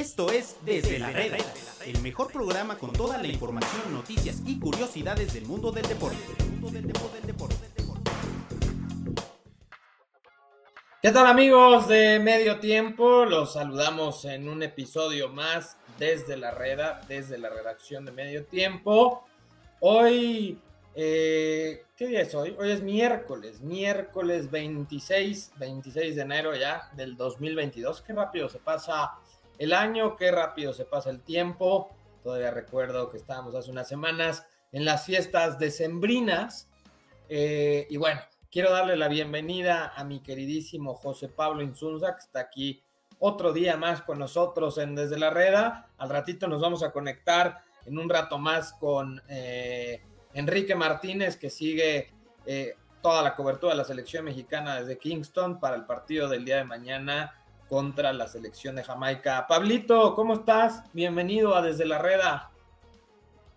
Esto es Desde la Reda, el mejor programa con toda la información, noticias y curiosidades del mundo del deporte. ¿Qué tal amigos de Medio Tiempo? Los saludamos en un episodio más desde la Reda, desde la redacción de Medio Tiempo. Hoy eh, ¿Qué día es hoy? Hoy es miércoles, miércoles 26, 26 de enero ya del 2022. Qué rápido se pasa el año, qué rápido se pasa el tiempo. Todavía recuerdo que estábamos hace unas semanas en las fiestas decembrinas. Eh, y bueno, quiero darle la bienvenida a mi queridísimo José Pablo Insunza, que está aquí otro día más con nosotros en Desde la Reda. Al ratito nos vamos a conectar en un rato más con... Eh, Enrique Martínez, que sigue eh, toda la cobertura de la selección mexicana desde Kingston para el partido del día de mañana contra la selección de Jamaica. Pablito, ¿cómo estás? Bienvenido a Desde la Reda.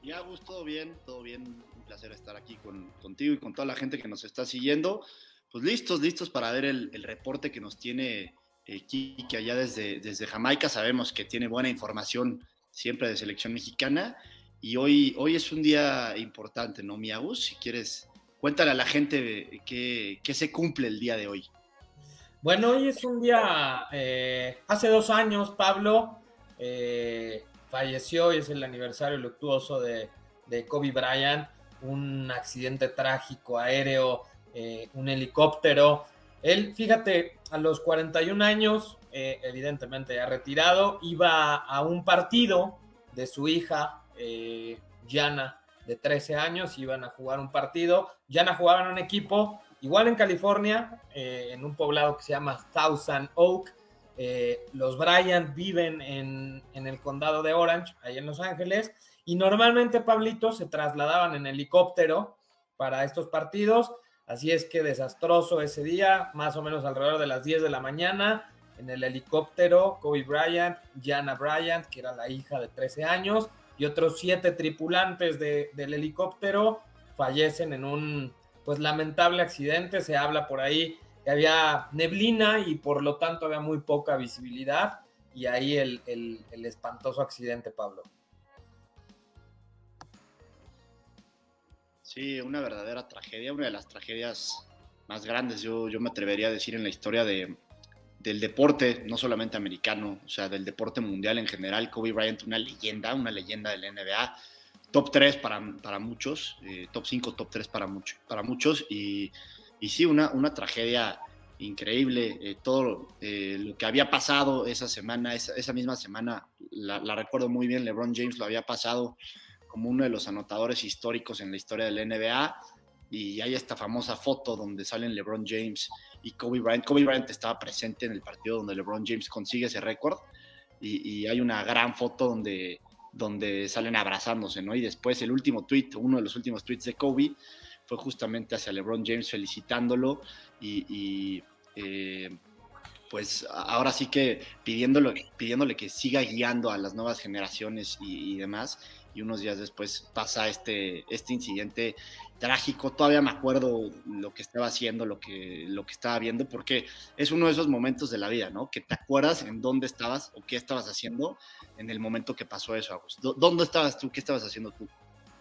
Ya, Gus, todo bien, todo bien. Un placer estar aquí contigo y con toda la gente que nos está siguiendo. Pues listos, listos para ver el, reporte que nos tiene eh, Kiki allá desde, desde Jamaica. Sabemos que tiene buena información siempre de selección mexicana y hoy, hoy es un día importante, ¿no, Miagus? Si quieres, cuéntale a la gente qué, se cumple el día de hoy. Bueno, hoy es un día, eh, hace dos años, Pablo eh, falleció y es el aniversario luctuoso de, Kobe Bryant, un accidente trágico aéreo, eh, un helicóptero. Él, fíjate, a los 41 años, evidentemente ya retirado, iba a un partido de su hija Yana de 13 años, iban a jugar un partido. Yana jugaba en un equipo, igual en California, eh, en un poblado que se llama Thousand Oak. Eh, los Bryant viven en, en, el condado de Orange, ahí en Los Ángeles, y normalmente, Pablito, se trasladaban en helicóptero para estos partidos. Así es que desastroso ese día, más o menos alrededor de las 10 de la mañana, en el helicóptero, Kobe Bryant, Jana Bryant, que era la hija de 13 años, y otros siete tripulantes del helicóptero fallecen en un pues lamentable accidente. Se habla por ahí que había neblina y por lo tanto había muy poca visibilidad y ahí el, espantoso accidente, Pablo. Sí, una verdadera tragedia, una de las tragedias más grandes, yo, yo me atrevería a decir en la historia de, del deporte, no solamente americano, o sea, del deporte mundial en general. Kobe Bryant, una leyenda, una leyenda del NBA. Top 3 para, para muchos, eh, top 5, top 3 para, mucho, para muchos. Y, y sí, una, una tragedia increíble. Eh, todo eh, lo que había pasado esa semana, esa, esa misma semana, la, la, recuerdo muy bien, LeBron James lo había pasado como uno de los anotadores históricos en la historia del NBA. Y hay esta famosa foto donde salen LeBron James y Kobe Bryant. Kobe Bryant estaba presente en el partido donde LeBron James consigue ese récord y, hay una gran foto donde, donde salen abrazándose, ¿no? Y después el último tweet, uno de los últimos tweets de Kobe fue justamente hacia LeBron James felicitándolo y, eh, pues ahora sí que pidiéndole, pidiéndole que siga guiando a las nuevas generaciones y, y demás y unos días después pasa este, este incidente trágico. Todavía me acuerdo lo que estaba haciendo, lo que, lo que estaba viendo, porque es uno de esos momentos de la vida, ¿no? Que te acuerdas en dónde estabas o qué estabas haciendo en el momento que pasó eso. ¿Dónde estabas tú? ¿Qué estabas haciendo tú?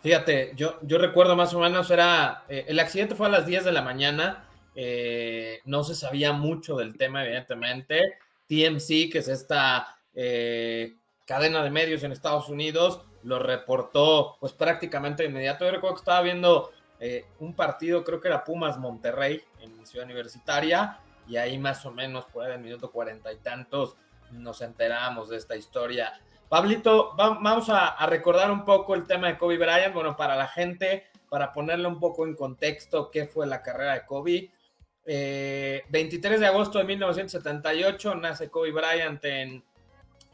Fíjate, yo, yo recuerdo más o menos, era, eh, el accidente fue a las 10 de la mañana, eh, no se sabía mucho del tema, evidentemente. TMC, que es esta eh, cadena de medios en Estados Unidos, lo reportó pues prácticamente de inmediato. Yo recuerdo que estaba viendo eh, un partido, creo que era Pumas Monterrey en Ciudad Universitaria, y ahí más o menos por ahí el minuto cuarenta y tantos nos enteramos de esta historia. Pablito, vamos a, recordar un poco el tema de Kobe Bryant, bueno, para la gente, para ponerle un poco en contexto qué fue la carrera de Kobe. 23 eh, de agosto de 1978 nace Kobe Bryant en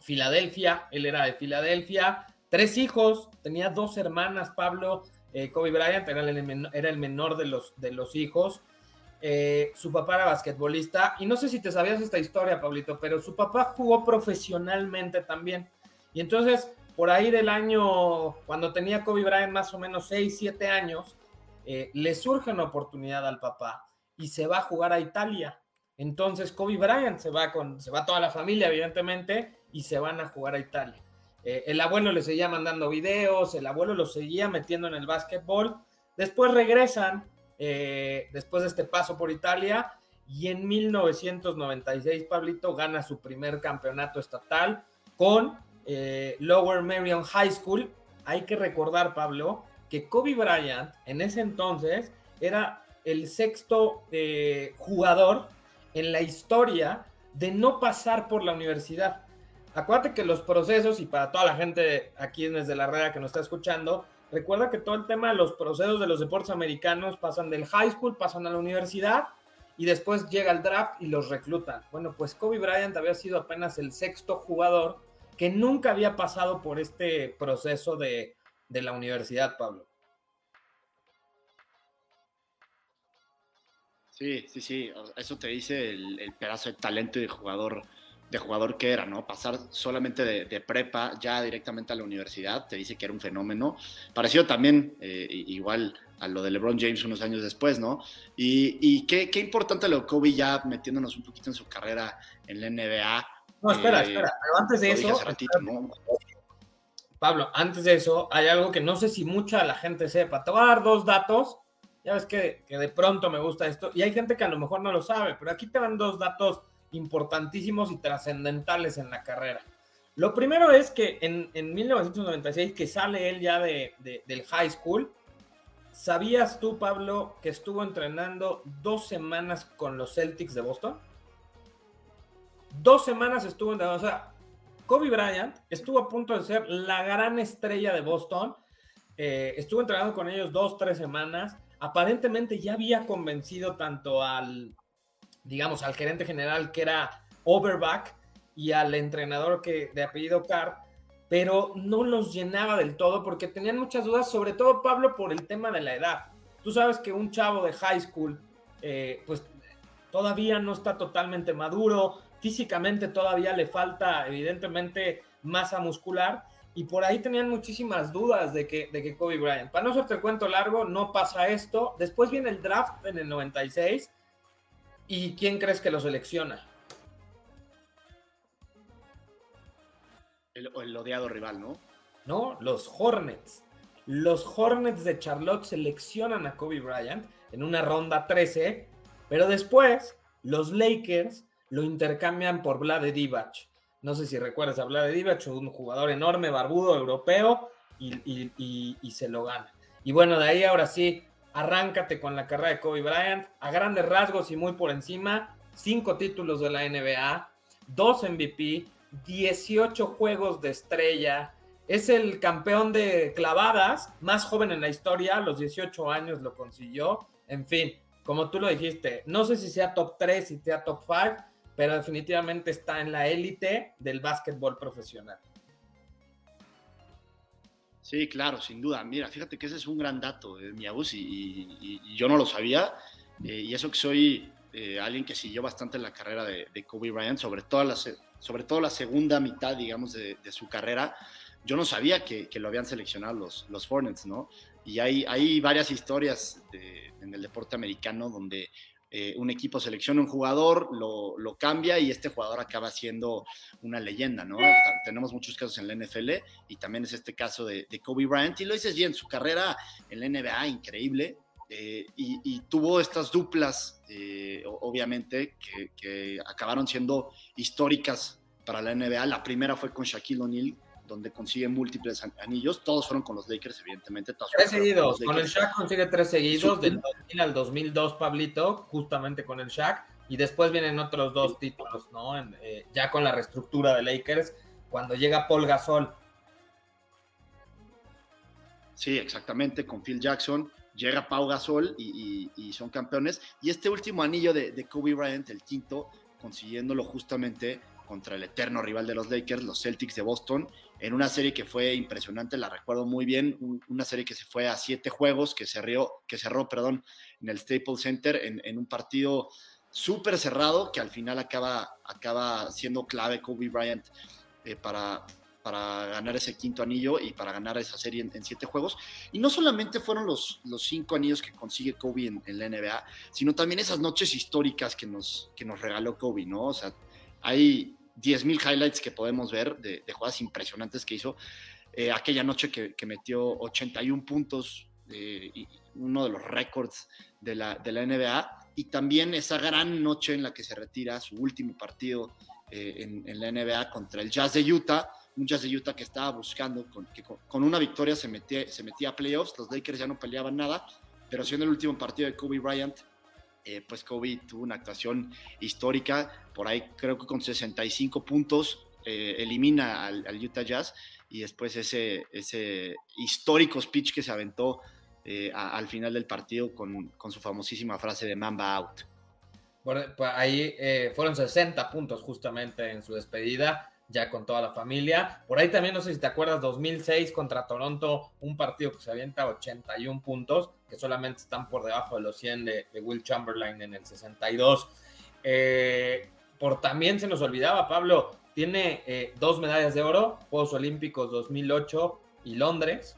Filadelfia, él era de Filadelfia, tres hijos, tenía dos hermanas, Pablo, eh, Kobe Bryant era el, menor de los, de los hijos. Eh, su papá era basquetbolista y no sé si te sabías esta historia, Pablito, pero su papá jugó profesionalmente también. Y entonces, por ahí del año, cuando tenía Kobe Bryant más o menos 6, 7 años, eh, le surge una oportunidad al papá y se va a jugar a Italia. Entonces Kobe Bryant se va con, se va toda la familia, evidentemente, y se van a jugar a Italia. Eh, el abuelo le seguía mandando videos, el abuelo lo seguía metiendo en el básquetbol. Después regresan, eh, después de este paso por Italia, y en 1996 Pablito gana su primer campeonato estatal con eh, Lower Merion High School. Hay que recordar, Pablo, que Kobe Bryant en ese entonces era el sexto jugador en la historia de no pasar por la universidad. Acuérdate que los procesos, y para toda la gente aquí desde la red que nos está escuchando, recuerda que todo el tema de los procesos de los deportes americanos pasan del high school, pasan a la universidad y después llega el draft y los reclutan. Bueno, pues Kobe Bryant había sido apenas el sexto jugador que nunca había pasado por este proceso de, de la universidad, Pablo. Sí, sí, sí. Eso te dice el, pedazo de talento de jugador, de jugador que era, ¿no? Pasar solamente de, prepa ya directamente a la universidad, te dice que era un fenómeno. Parecido también, eh, igual a lo de LeBron James unos años después, ¿no? Y, qué, importante lo de Kobe ya metiéndonos un poquito en su carrera en la NBA. No, espera, eh, espera. Pero antes de eso. Pablo, antes de eso, hay algo que no sé si mucha la gente sepa. Te voy a dar dos datos ya ves que, de pronto me gusta esto y hay gente que a lo mejor no lo sabe, pero aquí te van dos datos importantísimos y trascendentales en la carrera. Lo primero es que en, 1996, que sale él ya de, del high school, ¿sabías tú, Pablo, que estuvo entrenando dos semanas con los Celtics de Boston? Dos semanas estuvo entrenando, o sea, Kobe Bryant estuvo a punto de ser la gran estrella de Boston, eh, estuvo entrenando con ellos dos, tres semanas, aparentemente ya había convencido tanto al, digamos, al gerente general que era Overback y al entrenador que, de apellido Carr, pero no los llenaba del todo porque tenían muchas dudas, sobre todo Pablo por el tema de la edad. Tú sabes que un chavo de high school, eh, pues todavía no está totalmente maduro, físicamente todavía le falta evidentemente masa muscular y por ahí tenían muchísimas dudas de que, de que Kobe Bryant. Para no hacerte el cuento largo, no pasa esto. Después viene el draft en el 96. ¿Y quién crees que lo selecciona? El, el odiado rival, ¿no? No, los Hornets. Los Hornets de Charlotte seleccionan a Kobe Bryant en una ronda 13, pero después los Lakers lo intercambian por Vlade Divac. No sé si recuerdas hablar de Divac, un jugador enorme, barbudo, europeo, y, se lo gana. Y bueno, de ahí ahora sí, arráncate con la carrera de Kobe Bryant, a grandes rasgos y muy por encima, cinco títulos de la NBA, dos MVP, 18 juegos de estrella, es el campeón de clavadas más joven en la historia, a los 18 años lo consiguió, en fin, como tú lo dijiste, no sé si sea top 3, si sea top 5, pero definitivamente está en la élite del básquetbol profesional. Sí, claro, sin duda. Mira, fíjate que ese es un gran dato de mi y, y, yo no lo sabía. Eh, y eso que soy eh, alguien que siguió bastante la carrera de, Kobe Bryant, sobre todo, la, sobre todo la segunda mitad, digamos, de, su carrera, yo no sabía que, lo habían seleccionado los, los Hornets, ¿no? Y hay, hay varias historias en el deporte americano donde eh, un equipo selecciona un jugador, lo, cambia y este jugador acaba siendo una leyenda, ¿no? Tenemos muchos casos en la NFL y también es este caso de, Kobe Bryant y lo dices bien, su carrera en la NBA increíble eh, y, tuvo estas duplas, eh, obviamente, que, acabaron siendo históricas para la NBA. La primera fue con Shaquille O'Neal donde consigue múltiples anillos. Todos fueron con los Lakers, evidentemente. tres seguidos. Con, el Shaq consigue tres seguidos, del 2000 al 2002, Pablito, justamente con el Shaq. Y después vienen otros dos títulos, ¿no? Eh, ya con la reestructura de Lakers, cuando llega Paul Gasol. Sí, exactamente, con Phil Jackson. Llega Paul Gasol y, son campeones. Y este último anillo de, de Kobe Bryant, el quinto, consiguiéndolo justamente contra el eterno rival de los Lakers, los Celtics de Boston, en una serie que fue impresionante, la recuerdo muy bien, una serie que se fue a siete juegos, que cerró, que cerró perdón, en el Staples Center, en, un partido súper cerrado, que al final acaba, acaba siendo clave Kobe Bryant eh, para, para, ganar ese quinto anillo y para ganar esa serie en, siete juegos. Y no solamente fueron los, los cinco anillos que consigue Kobe en, la NBA, sino también esas noches históricas que nos, que nos regaló Kobe, ¿no? O sea, hay 10.000 highlights que podemos ver de, jugadas impresionantes que hizo. Eh, aquella noche que, metió 81 puntos, eh, uno de los récords de la, de la NBA, y también esa gran noche en la que se retira su último partido eh, en, la NBA contra el Jazz de Utah, un Jazz de Utah que estaba buscando, con, que con, una victoria se metía, se metía a playoffs, los Lakers ya no peleaban nada, pero siendo el último partido de Kobe Bryant, eh, pues Kobe tuvo una actuación histórica, por ahí creo que con 65 puntos eh, elimina al, Utah Jazz y después ese, ese histórico speech que se aventó al final del partido con, con su famosísima frase de Mamba Out. Pues ahí eh, fueron 60 puntos justamente en su despedida, ya con toda la familia. Por ahí también, no sé si te acuerdas, 2006 contra Toronto, un partido que se avienta 81 puntos, que solamente están por debajo de los 100 de, Will Chamberlain en el 62. Eh, por también se nos olvidaba, Pablo, tiene eh, dos medallas de oro, Juegos Olímpicos 2008 y Londres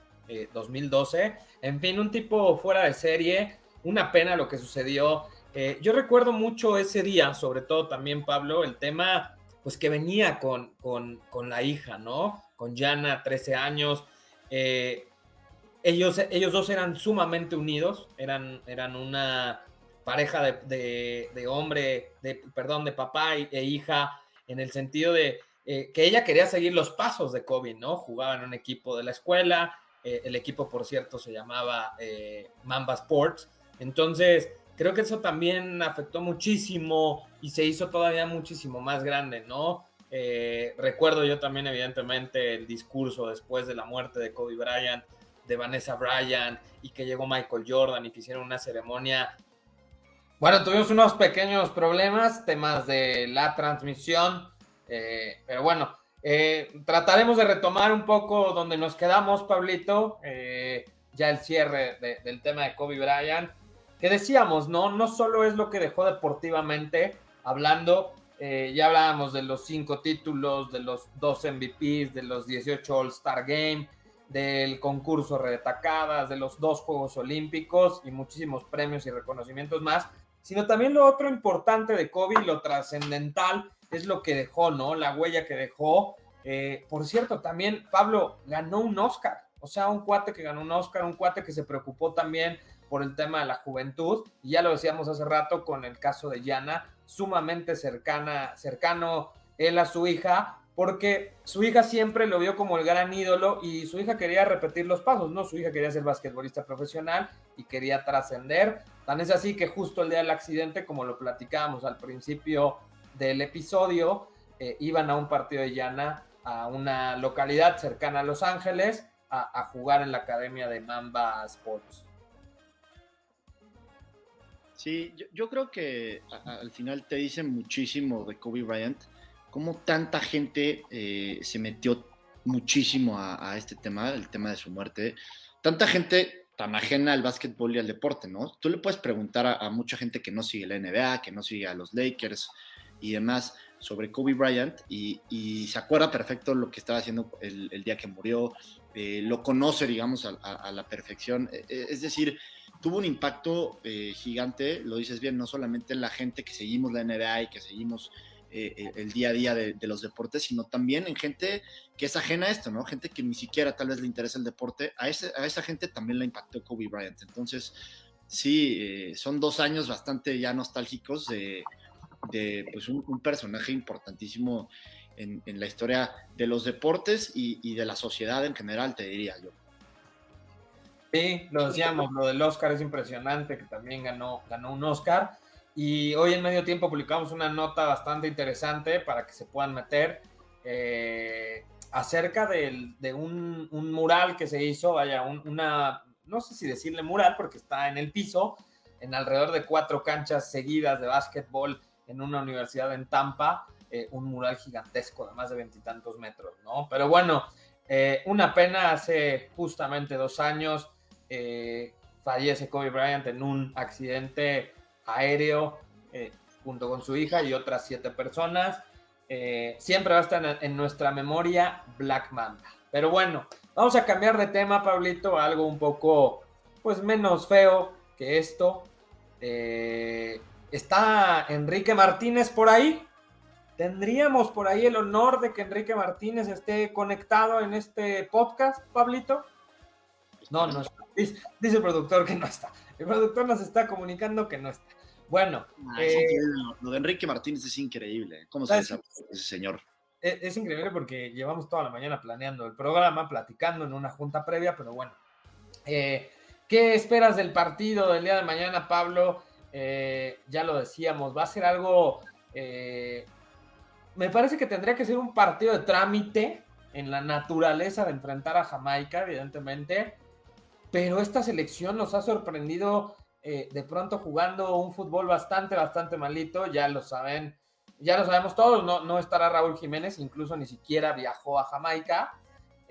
2012. En fin, un tipo fuera de serie. Una pena lo que sucedió eh, yo recuerdo mucho ese día, sobre todo también, Pablo, el tema, pues que venía con, con, la hija, ¿no? Con Jana, 13 años. Eh, ellos, ellos dos eran sumamente unidos, eran, eran una pareja de, hombre, de, perdón, de papá e hija, en el sentido de eh, que ella quería seguir los pasos de Kobe, ¿no? Jugaba en un equipo de la escuela, el equipo, por cierto, se llamaba Mamba Sports. Entonces, creo que eso también afectó muchísimo y se hizo todavía muchísimo más grande, ¿no? Eh, recuerdo yo también, evidentemente, el discurso después de la muerte de Kobe Bryant, de Vanessa Bryant, y que llegó Michael Jordan y que hicieron una ceremonia. Bueno, tuvimos unos pequeños problemas, temas de la transmisión, eh, pero bueno, eh, trataremos de retomar un poco donde nos quedamos, Pablito, ya el cierre del tema de Kobe Bryant que decíamos, ¿no? No solo es lo que dejó deportivamente, hablando, eh, ya hablábamos de los cinco títulos, de los dos MVPs, de los 18 All-Star Game, del concurso Retacadas, de los dos Juegos Olímpicos y muchísimos premios y reconocimientos más, sino también lo otro importante de Kobe, lo trascendental, es lo que dejó, ¿no? La huella que dejó. Eh, por cierto, también Pablo ganó un Oscar, o sea, un cuate que ganó un Oscar, un cuate que se preocupó también por el tema de la juventud. Y ya lo decíamos hace rato con el caso de Yana, sumamente cercana, cercano él a su hija, porque su hija siempre lo vio como el gran ídolo y su hija quería repetir los pasos, ¿no? Su hija quería ser basquetbolista profesional y quería trascender. Tan es así que justo el día del accidente, como lo platicábamos al principio del episodio, eh, iban a un partido de Yana a una localidad cercana a Los Ángeles a jugar en la academia de Mamba Sports. Sí, yo, creo que al final te dice muchísimo de Kobe Bryant, cómo tanta gente eh, se metió muchísimo a, este tema, el tema de su muerte. Tanta gente tan ajena al básquetbol y al deporte, ¿no? Tú le puedes preguntar a, mucha gente que no sigue la NBA, que no sigue a los Lakers y demás sobre Kobe Bryant y, se acuerda perfecto lo que estaba haciendo el, día que murió, eh, lo conoce, digamos, a, la perfección. E, e, es decir, tuvo un impacto eh, gigante, lo dices bien, no solamente en la gente que seguimos la NBA y que seguimos eh, eh, el día a día de, los deportes, sino también en gente que es ajena a esto, ¿no? Gente que ni siquiera tal vez le interesa el deporte, a, ese, a esa gente también la impactó Kobe Bryant. Entonces, sí, son dos años bastante ya nostálgicos de, pues un, personaje importantísimo en, la historia de los deportes y de la sociedad en general, te diría yo. Sí, lo decíamos, lo del Oscar es impresionante, que también ganó, ganó un Oscar. Y hoy en medio tiempo publicamos una nota bastante interesante para que se puedan meter eh, acerca de un, mural que se hizo, vaya, una, no sé si decirle mural porque está en el piso, en alrededor de cuatro canchas seguidas de básquetbol en una universidad en Tampa, eh, un mural gigantesco de más de veintitantos metros, ¿no? Pero bueno, eh, una pena hace justamente dos años eh, fallece Kobe Bryant en un accidente aéreo eh, junto con su hija y otras siete personas. eh, siempre va a estar en, nuestra memoria Black Mamba. Pero bueno, vamos a cambiar de tema, Pablito, algo un poco, pues menos feo que esto. Está Enrique Martínez por ahí. ¿Tendríamos por ahí el honor de que Enrique Martínez esté conectado en este podcast, Pablito? No, no está. Dice, el productor que no está. El productor nos está comunicando que no está. Bueno. Ah, eh, lo de Enrique Martínez es increíble. ¿Cómo se ese señor? Es, increíble porque llevamos toda la mañana planeando el programa, platicando en una junta previa, pero bueno. Eh, ¿Qué esperas del partido del día de mañana, Pablo? Eh, ya lo decíamos, va a ser algo... me parece que tendría que ser un partido de trámite en la naturaleza de enfrentar a Jamaica, evidentemente, pero esta selección nos ha sorprendido eh, de pronto jugando un fútbol bastante, bastante malito, ya lo saben, ya lo sabemos todos, no, no estará Raúl Jiménez, incluso ni siquiera viajó a Jamaica.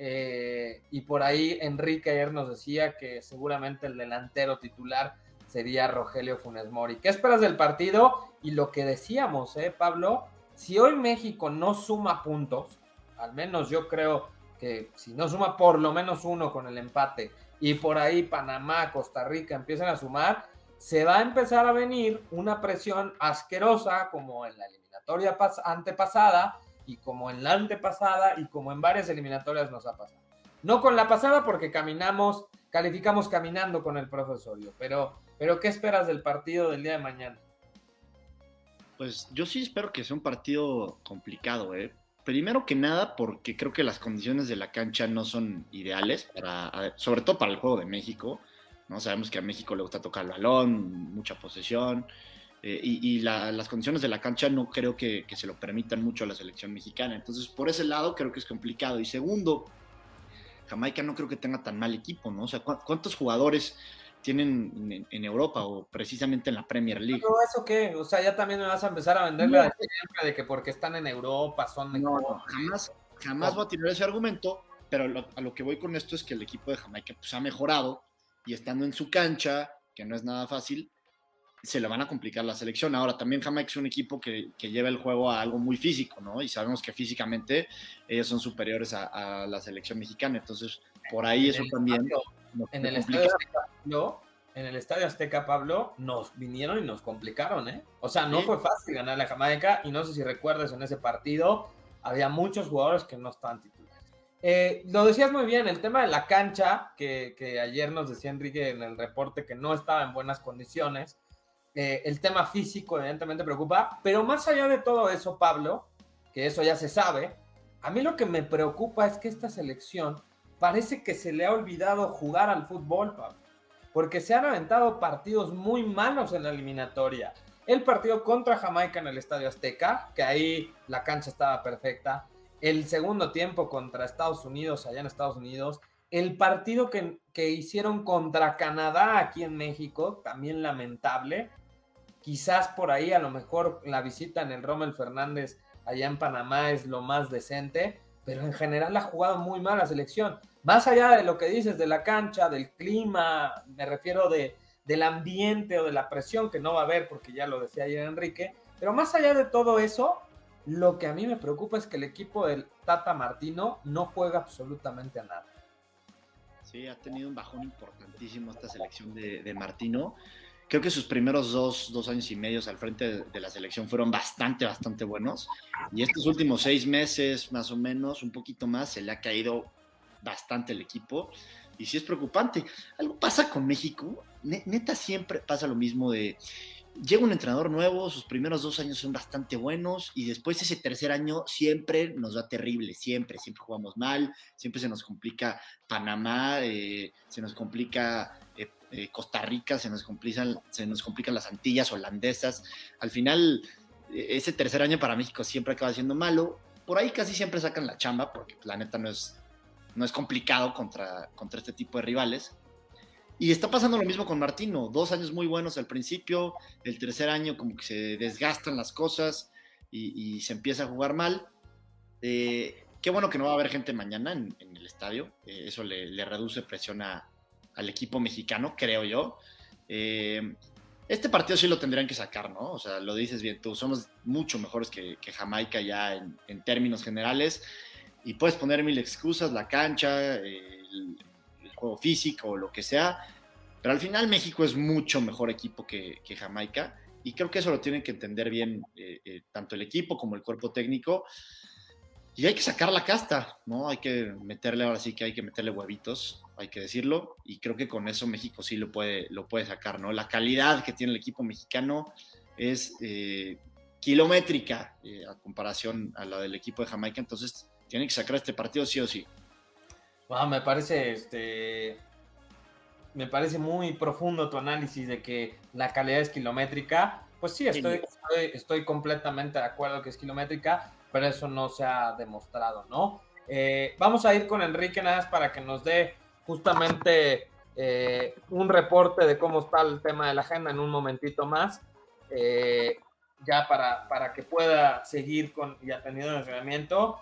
Eh, y por ahí Enrique ayer nos decía que seguramente el delantero titular sería Rogelio Funes Mori. ¿Qué esperas del partido? Y lo que decíamos, ¿eh, Pablo? Si hoy México no suma puntos, al menos yo creo que si no suma por lo menos uno con el empate y por ahí Panamá, Costa Rica empiezan a sumar, se va a empezar a venir una presión asquerosa como en la eliminatoria antepasada y como en la antepasada y como en varias eliminatorias nos ha pasado. No con la pasada porque caminamos, calificamos caminando con el profesorio, pero, pero ¿qué esperas del partido del día de mañana? Pues yo sí espero que sea un partido complicado, ¿eh? Primero que nada, porque creo que las condiciones de la cancha no son ideales, para, sobre todo para el juego de México. ¿no? Sabemos que a México le gusta tocar el balón, mucha posesión, eh, y, las condiciones de la cancha no creo que, se lo permitan mucho a la selección mexicana. Entonces, por ese lado, creo que es complicado. Y segundo, Jamaica no creo que tenga tan mal equipo, ¿no? O sea, ¿cuántos jugadores tienen en, Europa o precisamente en la Premier League. ¿Pero eso qué? O sea, ya también me vas a empezar a vender la de que porque están en Europa son mejor. No, jamás, jamás voy a tirar ese argumento, pero a lo que voy con esto es que el equipo de Jamaica pues, ha mejorado y estando en su cancha, que no es nada fácil, se le van a complicar la selección. Ahora, también Jamaica es un equipo que, que, lleva el juego a algo muy físico, ¿no? Y sabemos que físicamente ellos son superiores a, la selección mexicana. Entonces, por ahí eso también. En el estadio Azteca, ¿no? En el estadio Azteca, Pablo, nos vinieron y nos complicaron, ¿eh? O sea, no fue fácil ganarle a Jamaica. Y no sé si recuerdas en ese partido, había muchos jugadores que no estaban titulares. Eh, lo decías muy bien, el tema de la cancha, que, que ayer nos decía Enrique en el reporte que no estaba en buenas condiciones eh, el tema físico evidentemente preocupa, pero más allá de todo eso, Pablo, que eso ya se sabe, a mí lo que me preocupa es que esta selección parece que se le ha olvidado jugar al fútbol, Pablo, porque se han aventado partidos muy malos en la eliminatoria. El partido contra Jamaica en el Estadio Azteca, que ahí la cancha estaba perfecta. El segundo tiempo contra Estados Unidos, allá en Estados Unidos. El partido que, que hicieron contra Canadá aquí en México, también lamentable. Quizás por ahí a lo mejor la visita en el Rommel Fernández allá en Panamá es lo más decente, pero en general ha jugado muy mal la selección. Más allá de lo que dices de la cancha, del clima, me refiero de, del ambiente o de la presión que no va a haber, porque ya lo decía ayer Enrique, pero más allá de todo eso, lo que a mí me preocupa es que el equipo del Tata Martino no juega absolutamente a nada. Sí, ha tenido un bajón importantísimo esta selección de, de Martino creo que sus primeros dos, dos años y medio al frente de, la selección fueron bastante, bastante buenos. Y estos últimos seis meses, más o menos, un poquito más, se le ha caído bastante el equipo. Y sí es preocupante. Algo pasa con México. Neta siempre pasa lo mismo de... Llega un entrenador nuevo, sus primeros dos años son bastante buenos y después ese tercer año siempre nos va terrible, siempre, siempre jugamos mal, siempre se nos complica Panamá, eh, se nos complica eh, eh, Costa Rica, se nos, complican, se nos complican las Antillas holandesas. Al final, eh, ese tercer año para México siempre acaba siendo malo. Por ahí casi siempre sacan la chamba, porque la neta no es, no es complicado contra, contra este tipo de rivales. Y está pasando lo mismo con Martino. Dos años muy buenos al principio, el tercer año como que se desgastan las cosas y, se empieza a jugar mal. Eh, qué bueno que no va a haber gente mañana en, el estadio. eso le, le, reduce presión a, al equipo mexicano, creo yo. Eh, este partido sí lo tendrían que sacar, ¿no? O sea, lo dices bien tú, somos mucho mejores que, Jamaica ya en, términos generales y puedes poner mil excusas, la cancha, el, juego físico lo que sea, pero al final México es mucho mejor equipo que, Jamaica y creo que eso lo tienen que entender bien eh, eh, tanto el equipo como el cuerpo técnico. Y hay que sacar la casta, ¿no? Hay que meterle, ahora sí que hay que meterle huevitos, hay que decirlo, y creo que con eso México sí lo puede, lo puede sacar, ¿no? La calidad que tiene el equipo mexicano es eh, kilométrica eh, a comparación a la del equipo de Jamaica, entonces tiene que sacar este partido sí o sí. me parece, este, me parece muy profundo tu análisis de que la calidad es kilométrica. Pues sí, estoy, estoy, estoy completamente de acuerdo que es kilométrica pero eso no se ha demostrado, ¿no? Eh, vamos a ir con Enrique nada más para que nos dé justamente eh, un reporte de cómo está el tema de la agenda en un momentito más, eh, ya para, para que pueda seguir con y atendiendo el entrenamiento.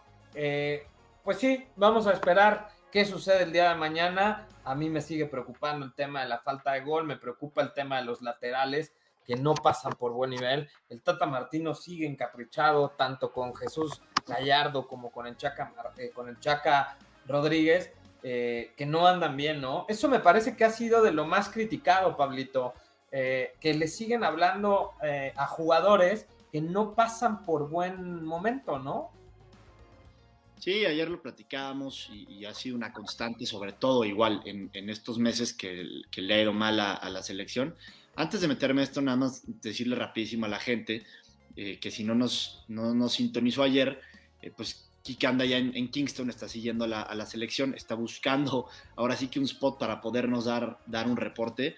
pues sí, vamos a esperar qué sucede el día de mañana. A mí me sigue preocupando el tema de la falta de gol, me preocupa el tema de los laterales que no pasan por buen nivel. El Tata Martino sigue encaprichado tanto con Jesús Gallardo como con el Chaca, eh, con el Chaca Rodríguez, eh, que no andan bien, ¿no? Eso me parece que ha sido de lo más criticado, Pablito, eh, que le siguen hablando a jugadores que no pasan por buen momento, ¿no? Sí, ayer lo platicábamos y, ha sido una constante, sobre todo igual en, estos meses que, le ha ido mal a la selección antes de meterme esto, nada más decirle rapidísimo a la gente eh, que si no nos, no nos sintonizó ayer, eh, pues Kike anda ya en, Kingston, está siguiendo a la, selección, está buscando ahora sí que un spot para podernos dar, un reporte.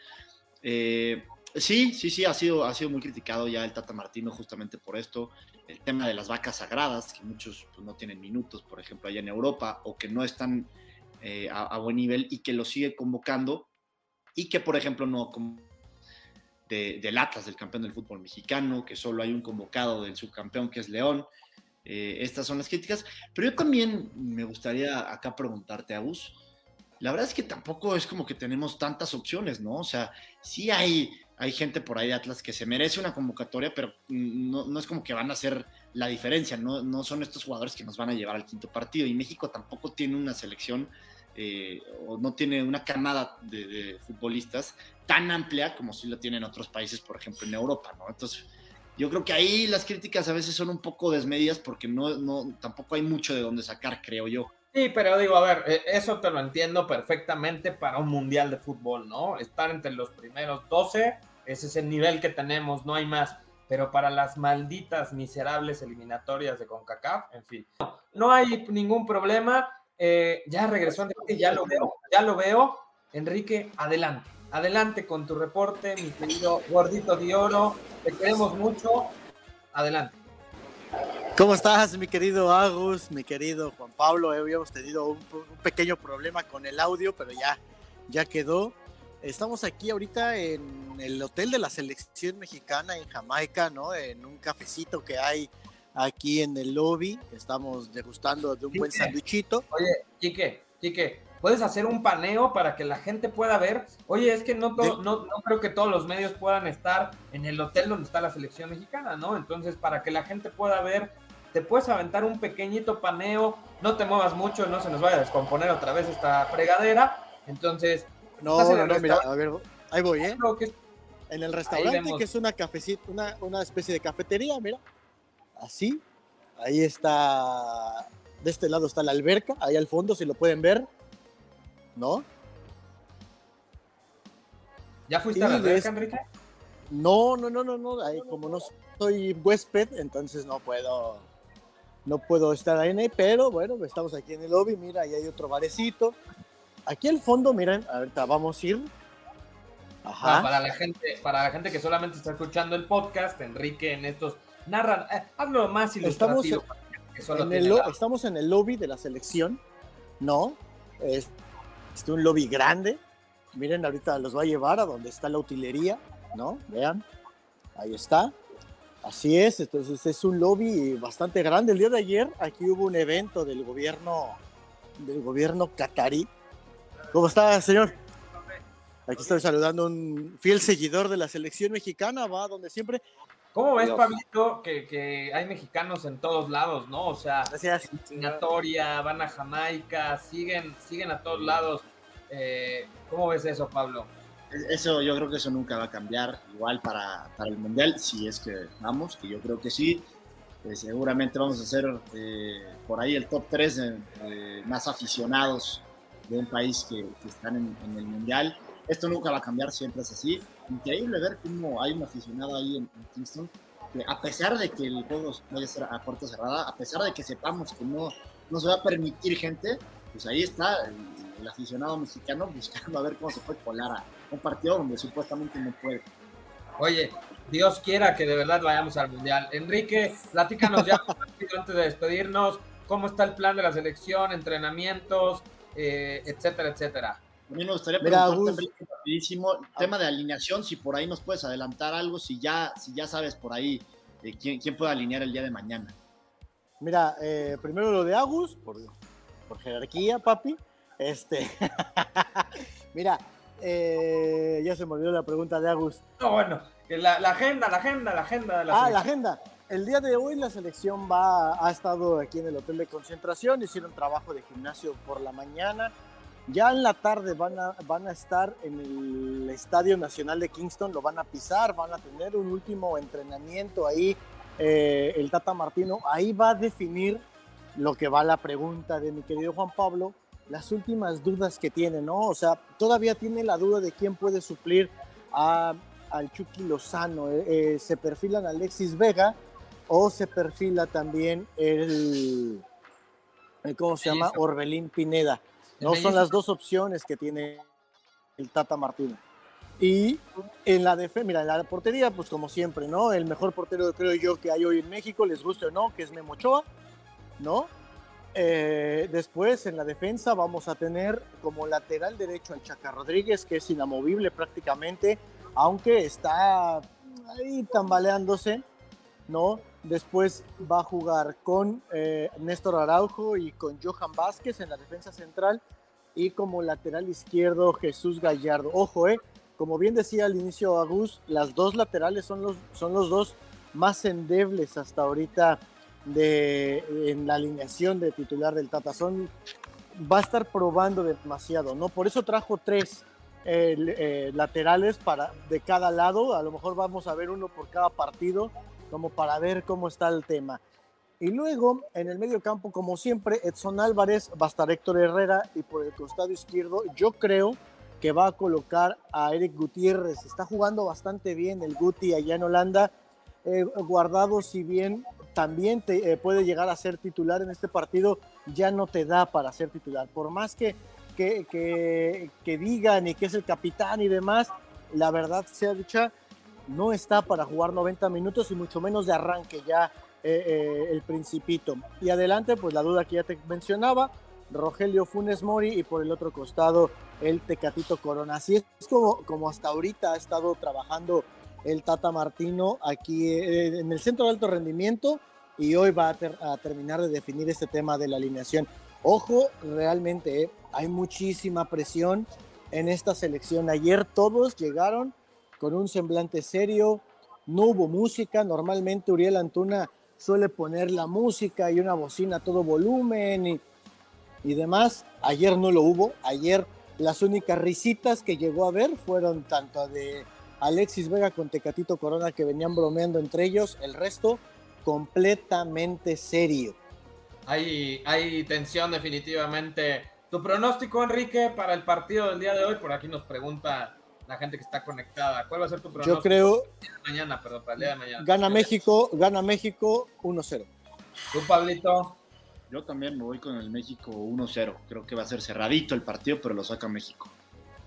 Eh, sí, sí, sí, ha sido, ha sido muy criticado ya el Tata Martino justamente por esto. El tema de las vacas sagradas, que muchos pues, no tienen minutos, por ejemplo, allá en Europa, o que no están a, a, buen nivel y que lo sigue convocando y que, por ejemplo, no de, del Atlas, del campeón del fútbol mexicano, que solo hay un convocado del subcampeón que es León. Eh, estas son las críticas. Pero yo también me gustaría acá preguntarte, Agus. La verdad es que tampoco es como que tenemos tantas opciones, ¿no? O sea, sí hay, hay gente por ahí de Atlas que se merece una convocatoria, pero no, es como que van a hacer la diferencia, ¿no? no son estos jugadores que nos van a llevar al quinto partido. Y México tampoco tiene una selección eh, o no tiene una camada de, futbolistas tan amplia como si lo tienen otros países, por ejemplo en Europa, ¿no? Entonces, yo creo que ahí las críticas a veces son un poco desmedidas porque no, no tampoco hay mucho de dónde sacar, creo yo. Sí, pero digo, a ver, eh, eso te lo entiendo perfectamente para un mundial de fútbol, ¿no? Estar entre los primeros 12, ese es el nivel que tenemos, no hay más. Pero para las malditas, miserables eliminatorias de CONCACAF, en fin, no hay ningún problema. Eh, ya regresó Enrique, ya lo veo, ya lo veo. Enrique, adelante, adelante con tu reporte, mi querido gordito de oro. Te queremos mucho. Adelante. ¿Cómo estás, mi querido Agus, mi querido Juan Pablo? Eh, habíamos tenido un, pequeño problema con el audio, pero ya, ya quedó. Estamos aquí ahorita en el hotel de la selección mexicana en Jamaica, ¿no? En un cafecito que hay aquí en el lobby. Estamos degustando de un buen sanduichito. Oye, Quique, Quique, ¿puedes hacer un paneo para que la gente pueda ver? Oye, es que no, no, no creo que todos los medios puedan estar en el hotel donde está la selección mexicana, ¿no? Entonces, para que la gente pueda ver, te puedes aventar un pequeñito paneo, no te muevas mucho, no se nos vaya a descomponer otra vez esta fregadera. Entonces, no, no, no, mira, a ver, ahí voy, ¿eh? en el restaurante, que es una cafecita, una, una especie de cafetería, mira así. Ahí está, de este lado está la alberca, ahí al fondo, si lo pueden ver, ¿no? ¿Ya fuiste a la alberca, Enrique? No, no, no, no, no, como no soy huésped, entonces no puedo, no puedo estar ahí, pero bueno, estamos aquí en el lobby, mira, ahí hay otro barecito. Aquí al fondo, miren, ahorita vamos a ir. Ajá. Para, la gente, para la gente que solamente está escuchando el podcast, Enrique en estos narran, eh, hazlo más ilustrativo. Estamos en, el, estamos en el lobby de la selección, ¿no? Es, un lobby grande. Miren, ahorita los va a llevar a donde está la utilería, ¿no? Vean, ahí está. Así es, entonces es un lobby bastante grande. El día de ayer aquí hubo un evento del gobierno del gobierno catarí. ¿Cómo está, señor? Aquí estoy saludando a un fiel seguidor de la selección mexicana, va donde siempre. ¿Cómo ves, Pablito, que, que, hay mexicanos en todos lados, no? O sea, Gracias. van a Jamaica, siguen, siguen a todos lados. Eh, ¿Cómo ves eso, Pablo? Eso, yo creo que eso nunca va a cambiar, igual para, para el Mundial, si es que vamos, que yo creo que sí. Eh, seguramente vamos a ser eh, por ahí el top 3 de, más aficionados de un país que, que están en, en, el Mundial. Esto nunca va a cambiar, siempre es así. Increíble ver cómo hay un aficionado ahí en, en Kingston, que a pesar de que el juego vaya a ser a puerta cerrada, a pesar de que sepamos que no, no se va a permitir gente, pues ahí está el, el aficionado mexicano buscando a ver cómo se puede colar a un partido donde supuestamente no puede. Oye, Dios quiera que de verdad vayamos al Mundial. Enrique, platícanos ya antes de despedirnos, cómo está el plan de la selección, entrenamientos, eh, etcétera, etcétera. A mí me gustaría preguntarte, Enrique, rapidísimo, tema de alineación, si por ahí nos puedes adelantar algo, si ya, si ya sabes por ahí eh, quién, quién puede alinear el día de mañana. Mira, eh, primero lo de Agus, por, por jerarquía, papi. Este, mira, eh, ya se me olvidó la pregunta de Agus. No, bueno, la, la, agenda, la agenda, la agenda de la Ah, selección. la agenda. El día de hoy la selección va, ha estado aquí en el hotel de concentración, hicieron trabajo de gimnasio por la mañana. Ya en la tarde van a, van a estar en el Estadio Nacional de Kingston, lo van a pisar, van a tener un último entrenamiento ahí. Eh, el Tata Martino ahí va a definir lo que va la pregunta de mi querido Juan Pablo, las últimas dudas que tiene, ¿no? O sea, todavía tiene la duda de quién puede suplir a, al Chucky Lozano. Eh, eh, se perfilan Alexis Vega o se perfila también el, el ¿cómo se llama? Orbelín Pineda. No son las dos opciones que tiene el Tata Martino. Y en la defensa, mira, en la portería, pues como siempre, ¿no? El mejor portero creo yo que hay hoy en México, les guste o no, que es Memo Ochoa, ¿no? Eh, después en la defensa vamos a tener como lateral derecho al Chaca Rodríguez, que es inamovible prácticamente, aunque está ahí tambaleándose, ¿no? Después va a jugar con eh, Néstor Araujo y con Johan Vázquez en la defensa central y como lateral izquierdo Jesús Gallardo. Ojo, eh, como bien decía al inicio Agus, las dos laterales son los, son los dos más endebles hasta ahorita de, en la alineación de titular del Tata. Son, va a estar probando demasiado, ¿no? Por eso trajo tres eh, eh, laterales para, de cada lado. A lo mejor vamos a ver uno por cada partido, como para ver cómo está el tema. Y luego, en el medio campo, como siempre, Edson Álvarez, va a estar Héctor Herrera y por el costado izquierdo, yo creo que va a colocar a Eric Gutiérrez. Está jugando bastante bien el Guti allá en Holanda. Eh, guardado, si bien también te, eh, puede llegar a ser titular en este partido, ya no te da para ser titular. Por más que, que, que, que digan y que es el capitán y demás, la verdad sea dicha, no está para jugar 90 minutos y mucho menos de arranque ya eh, eh, el principito. Y adelante, pues la duda que ya te mencionaba, Rogelio Funes Mori y por el otro costado el Tecatito Corona. Así es como, como hasta ahorita ha estado trabajando el Tata Martino aquí eh, en el centro de alto rendimiento y hoy va a, a, terminar de definir este tema de la alineación. Ojo, realmente hay muchísima presión en esta selección. Ayer todos llegaron con un semblante serio, no hubo música, normalmente Uriel Antuna suele poner la música y una bocina a todo volumen y, y demás. Ayer no lo hubo, ayer las únicas risitas que llegó a ver fueron tanto de Alexis Vega con Tecatito Corona que venían bromeando entre ellos, el resto completamente serio. Hay, hay tensión definitivamente. Tu pronóstico, Enrique, para el partido del día de hoy, por aquí nos pregunta la gente que está conectada. ¿Cuál va a ser tu pronóstico? Yo creo. Mañana, perdón, para el día de mañana. Gana México, gana México 1-0. ¿Tú, Pablito? Yo también me voy con el México 1-0. Creo que va a ser cerradito el partido, pero lo saca México.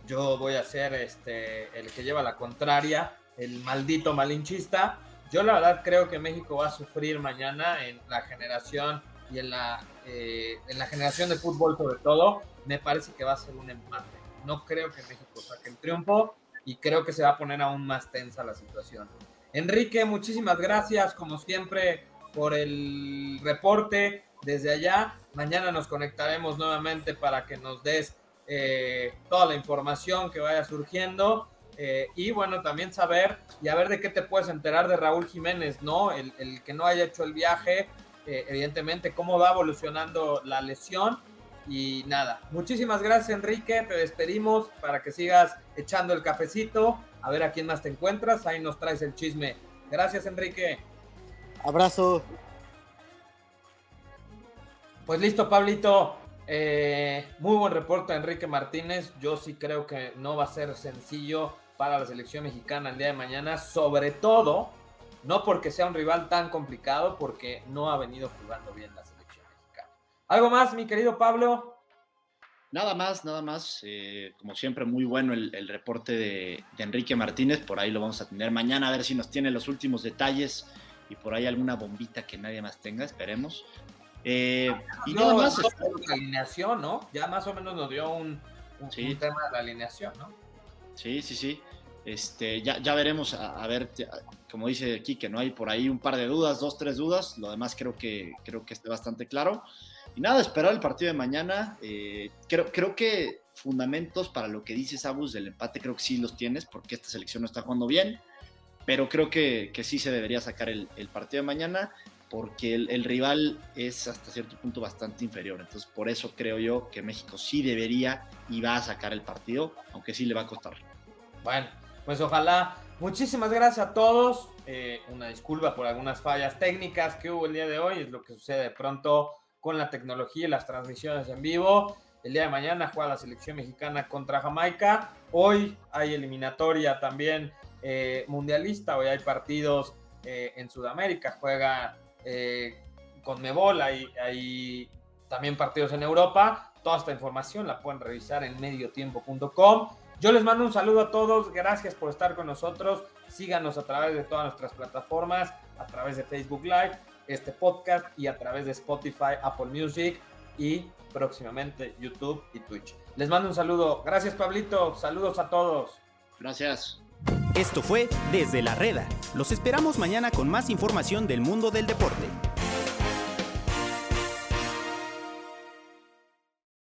Yo voy a ser este, el que lleva la contraria, el maldito malinchista. Yo la verdad creo que México va a sufrir mañana en la generación y en la, eh, en la generación de fútbol sobre todo. Me parece que va a ser un empate. No creo que México saque el triunfo y creo que se va a poner aún más tensa la situación. Enrique, muchísimas gracias como siempre por el reporte desde allá. Mañana nos conectaremos nuevamente para que nos des eh, toda la información que vaya surgiendo. Eh, y bueno, también saber y a ver de qué te puedes enterar de Raúl Jiménez, ¿no? El, que no haya hecho el viaje, eh, evidentemente, cómo va evolucionando la lesión. Y nada, muchísimas gracias Enrique, te despedimos para que sigas echando el cafecito, a ver a quién más te encuentras, ahí nos traes el chisme. Gracias Enrique. Abrazo. Pues listo, Pablito. Eh, muy buen reporte, Enrique Martínez. Yo sí creo que no va a ser sencillo para la selección mexicana el día de mañana, sobre todo, no porque sea un rival tan complicado, porque no ha venido jugando bien la selección. ¿Algo más, mi querido Pablo? Nada más, nada más. Eh, como siempre, muy bueno el, el reporte de, de, Enrique Martínez. Por ahí lo vamos a tener mañana, a ver si nos tiene los últimos detalles y por ahí alguna bombita que nadie más tenga, esperemos. Eh, y nada más. La alineación, ¿no? Ya más o menos nos dio un, un, sí. un tema de la alineación, ¿no? Sí, sí, sí. Este, ya, ya veremos, a, a, ver, como dice aquí, que no hay por ahí un par de dudas, dos, tres dudas. Lo demás creo que, creo que esté bastante claro. Y nada, esperar el partido de mañana. Eh, creo, creo que fundamentos para lo que dices, Abus, del empate, creo que sí los tienes, porque esta selección no está jugando bien. Pero creo que, que sí se debería sacar el, el partido de mañana porque el, el, rival es hasta cierto punto bastante inferior. Entonces, por eso creo yo que México sí debería y va a sacar el partido, aunque sí le va a costar. Bueno, pues ojalá. Muchísimas gracias a todos. Eh, una disculpa por algunas fallas técnicas que hubo el día de hoy. Es lo que sucede de pronto con la tecnología y las transmisiones en vivo. El día de mañana juega la selección mexicana contra Jamaica. Hoy hay eliminatoria también eh, mundialista. Hoy hay partidos eh, en Sudamérica. Juega eh, con Mebol, hay, hay, también partidos en Europa. Toda esta información la pueden revisar en mediotiempo.com. Yo les mando un saludo a todos, gracias por estar con nosotros. Síganos a través de todas nuestras plataformas, a través de Facebook Live, este podcast y a través de Spotify, Apple Music y próximamente YouTube y Twitch. Les mando un saludo. Gracias, Pablito. Saludos a todos. Gracias. Esto fue Desde la Reda. Los esperamos mañana con más información del mundo del deporte.